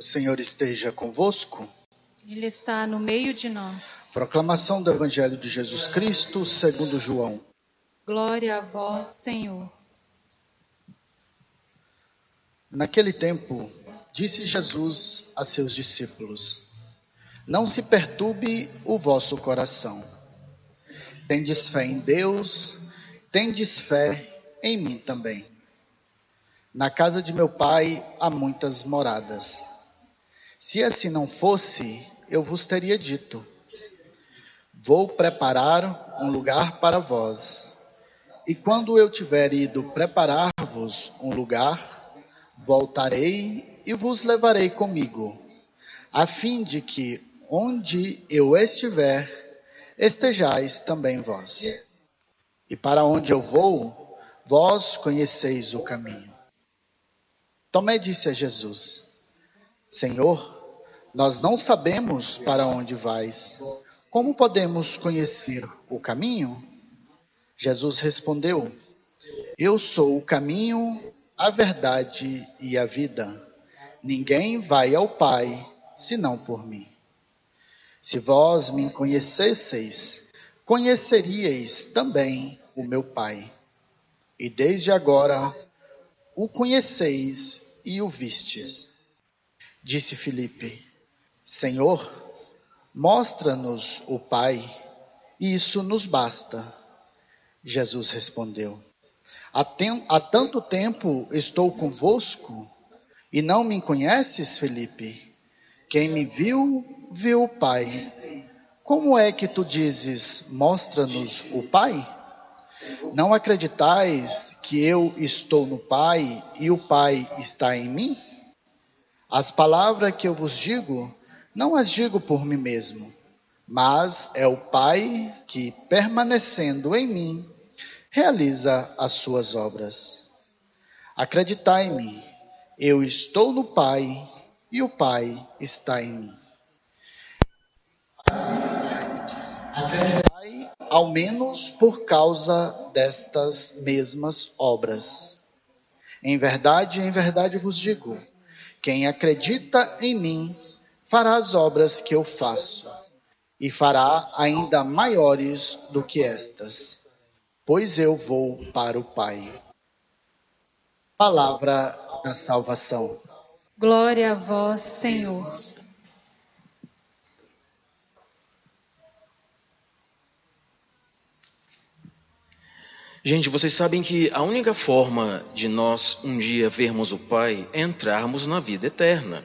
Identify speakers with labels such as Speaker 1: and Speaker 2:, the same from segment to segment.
Speaker 1: O Senhor esteja convosco.
Speaker 2: Ele está no meio de nós.
Speaker 1: Proclamação do Evangelho de Jesus Cristo, segundo João.
Speaker 2: Glória a vós, Senhor.
Speaker 1: Naquele tempo, disse Jesus a seus discípulos: Não se perturbe o vosso coração. Tendes fé em Deus, tendes fé em mim também. Na casa de meu pai há muitas moradas. Se assim não fosse, eu vos teria dito: Vou preparar um lugar para vós. E quando eu tiver ido preparar-vos um lugar, voltarei e vos levarei comigo, a fim de que onde eu estiver, estejais também vós. E para onde eu vou, vós conheceis o caminho. Tomé disse a Jesus: Senhor, nós não sabemos para onde vais. Como podemos conhecer o caminho? Jesus respondeu: Eu sou o caminho, a verdade e a vida. Ninguém vai ao Pai senão por mim. Se vós me conhecesseis, conheceríeis também o meu Pai. E desde agora o conheceis e o vistes. Disse Filipe: Senhor, mostra-nos o Pai, e isso nos basta. Jesus respondeu: há, tem, há tanto tempo estou convosco e não me conheces, Felipe? Quem me viu, viu o Pai. Como é que tu dizes, mostra-nos o Pai? Não acreditais que eu estou no Pai e o Pai está em mim? As palavras que eu vos digo, não as digo por mim mesmo, mas é o Pai que, permanecendo em mim, realiza as suas obras. Acreditai-me, eu estou no Pai e o Pai está em mim. Acreditai, ao menos por causa destas mesmas obras. Em verdade, em verdade vos digo quem acredita em mim fará as obras que eu faço, e fará ainda maiores do que estas, pois eu vou para o Pai. Palavra da salvação.
Speaker 2: Glória a vós, Senhor.
Speaker 3: Gente, vocês sabem que a única forma de nós um dia vermos o Pai é entrarmos na vida eterna.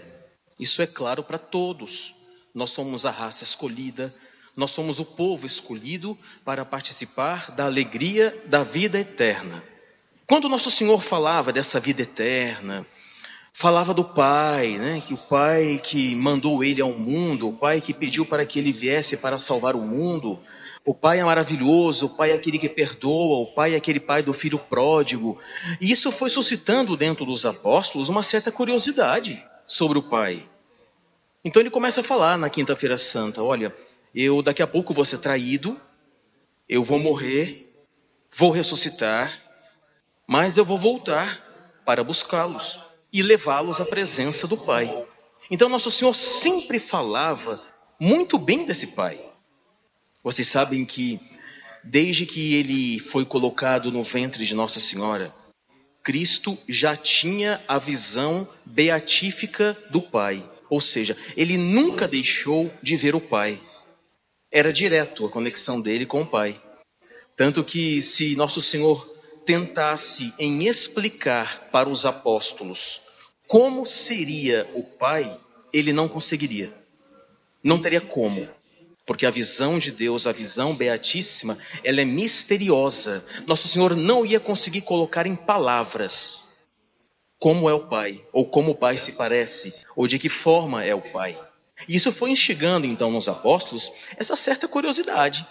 Speaker 3: Isso é claro para todos. Nós somos a raça escolhida, nós somos o povo escolhido para participar da alegria da vida eterna. Quando nosso Senhor falava dessa vida eterna, falava do Pai, né? que o Pai que mandou ele ao mundo, o Pai que pediu para que ele viesse para salvar o mundo, o pai é maravilhoso, o pai é aquele que perdoa, o pai é aquele pai do filho pródigo. E isso foi suscitando dentro dos apóstolos uma certa curiosidade sobre o pai. Então ele começa a falar na quinta-feira santa: olha, eu daqui a pouco vou ser traído, eu vou morrer, vou ressuscitar, mas eu vou voltar para buscá-los e levá-los à presença do Pai. Então Nosso Senhor sempre falava muito bem desse Pai. Vocês sabem que desde que ele foi colocado no ventre de Nossa Senhora, Cristo já tinha a visão beatífica do Pai, ou seja, ele nunca deixou de ver o Pai. Era direto a conexão dele com o Pai. Tanto que se Nosso Senhor tentasse em explicar para os apóstolos como seria o Pai, ele não conseguiria. Não teria como. Porque a visão de Deus, a visão beatíssima, ela é misteriosa. Nosso Senhor não ia conseguir colocar em palavras como é o Pai, ou como o Pai se parece, ou de que forma é o Pai. E isso foi instigando então nos apóstolos essa certa curiosidade.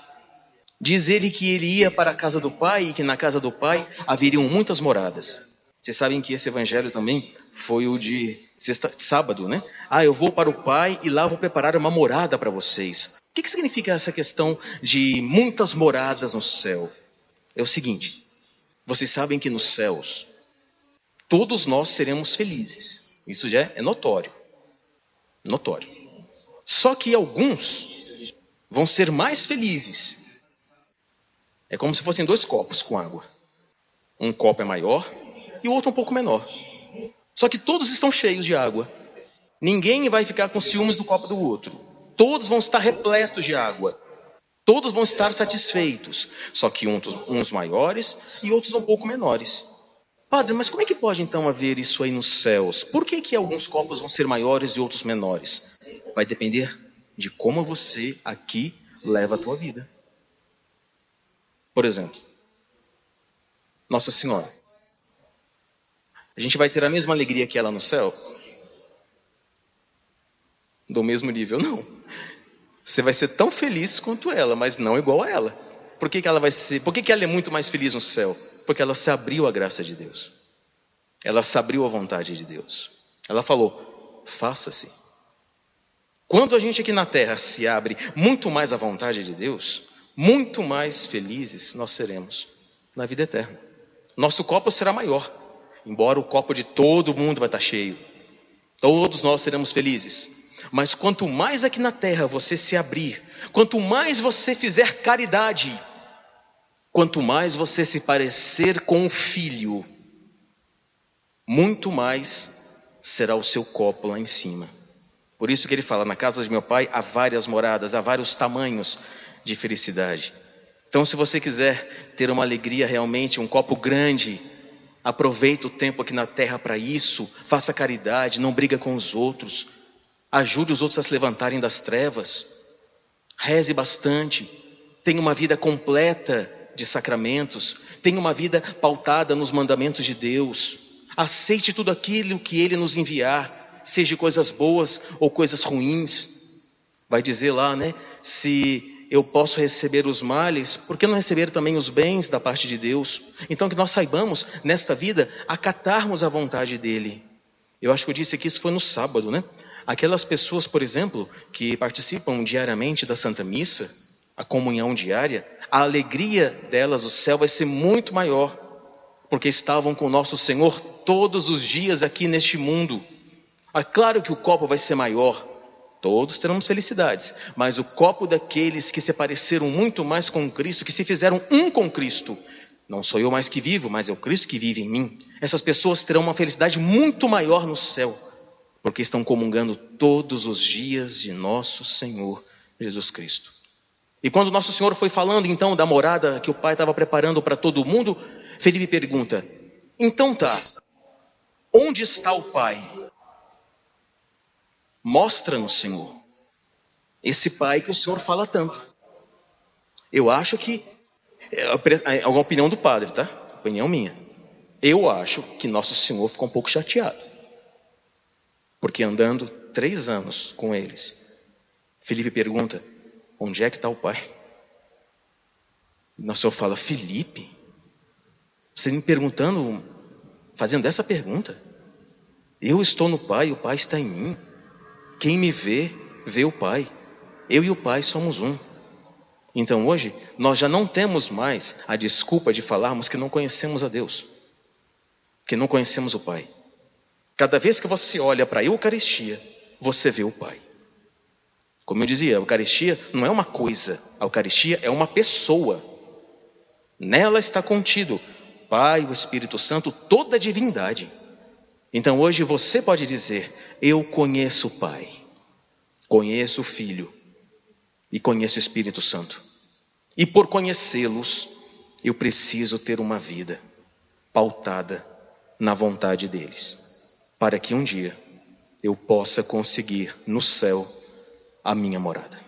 Speaker 3: Diz ele que ele ia para a casa do Pai e que na casa do Pai haveriam muitas moradas. Vocês sabem que esse evangelho também foi o de sexta, sábado, né? Ah, eu vou para o Pai e lá vou preparar uma morada para vocês. O que, que significa essa questão de muitas moradas no céu? É o seguinte: vocês sabem que nos céus todos nós seremos felizes. Isso já é notório. Notório. Só que alguns vão ser mais felizes. É como se fossem dois copos com água. Um copo é maior e o outro um pouco menor. Só que todos estão cheios de água. Ninguém vai ficar com ciúmes do copo do outro. Todos vão estar repletos de água. Todos vão estar satisfeitos. Só que uns, uns maiores e outros um pouco menores. Padre, mas como é que pode então haver isso aí nos céus? Por que, que alguns copos vão ser maiores e outros menores? Vai depender de como você aqui leva a tua vida. Por exemplo, Nossa Senhora. A gente vai ter a mesma alegria que ela no céu? Do mesmo nível, não. Você vai ser tão feliz quanto ela, mas não igual a ela. Por que, que ela vai ser? Por que, que ela é muito mais feliz no céu? Porque ela se abriu à graça de Deus. Ela se abriu à vontade de Deus. Ela falou: faça-se. Quando a gente aqui na terra se abre muito mais à vontade de Deus, muito mais felizes nós seremos na vida eterna. Nosso copo será maior, embora o copo de todo mundo vai estar cheio. Todos nós seremos felizes. Mas quanto mais aqui na terra você se abrir, quanto mais você fizer caridade, Quanto mais você se parecer com o filho, muito mais será o seu copo lá em cima. Por isso que ele fala: na casa de meu pai há várias moradas, há vários tamanhos de felicidade. Então, se você quiser ter uma alegria realmente, um copo grande, aproveite o tempo aqui na terra para isso, faça caridade, não briga com os outros, ajude os outros a se levantarem das trevas, reze bastante, tenha uma vida completa de sacramentos, tenha uma vida pautada nos mandamentos de Deus, aceite tudo aquilo que Ele nos enviar, seja coisas boas ou coisas ruins. Vai dizer lá, né? Se eu posso receber os males, por que não receber também os bens da parte de Deus? Então que nós saibamos, nesta vida, acatarmos a vontade dEle. Eu acho que eu disse que isso foi no sábado, né? Aquelas pessoas, por exemplo, que participam diariamente da Santa Missa, a comunhão diária, a alegria delas, o céu vai ser muito maior, porque estavam com nosso Senhor todos os dias aqui neste mundo. É claro que o copo vai ser maior, todos teremos felicidades, mas o copo daqueles que se pareceram muito mais com Cristo, que se fizeram um com Cristo, não sou eu mais que vivo, mas é o Cristo que vive em mim. Essas pessoas terão uma felicidade muito maior no céu, porque estão comungando todos os dias de nosso Senhor Jesus Cristo. E quando Nosso Senhor foi falando então da morada que o Pai estava preparando para todo mundo, Felipe pergunta: Então tá, onde está o Pai? Mostra-nos, Senhor, esse Pai que o Senhor fala tanto. Eu acho que, é, é alguma opinião do padre, tá? Opinião minha. Eu acho que Nosso Senhor ficou um pouco chateado. Porque andando três anos com eles, Felipe pergunta: Onde é que está o pai? E nosso Senhor fala, Felipe, você me perguntando, fazendo essa pergunta. Eu estou no Pai, o Pai está em mim. Quem me vê, vê o Pai. Eu e o Pai somos um. Então hoje, nós já não temos mais a desculpa de falarmos que não conhecemos a Deus, que não conhecemos o Pai. Cada vez que você olha para a Eucaristia, você vê o Pai. Como eu dizia, a Eucaristia não é uma coisa, a Eucaristia é uma pessoa. Nela está contido Pai, o Espírito Santo, toda a divindade. Então hoje você pode dizer: Eu conheço o Pai, conheço o Filho e conheço o Espírito Santo. E por conhecê-los, eu preciso ter uma vida pautada na vontade deles, para que um dia eu possa conseguir no céu a minha morada.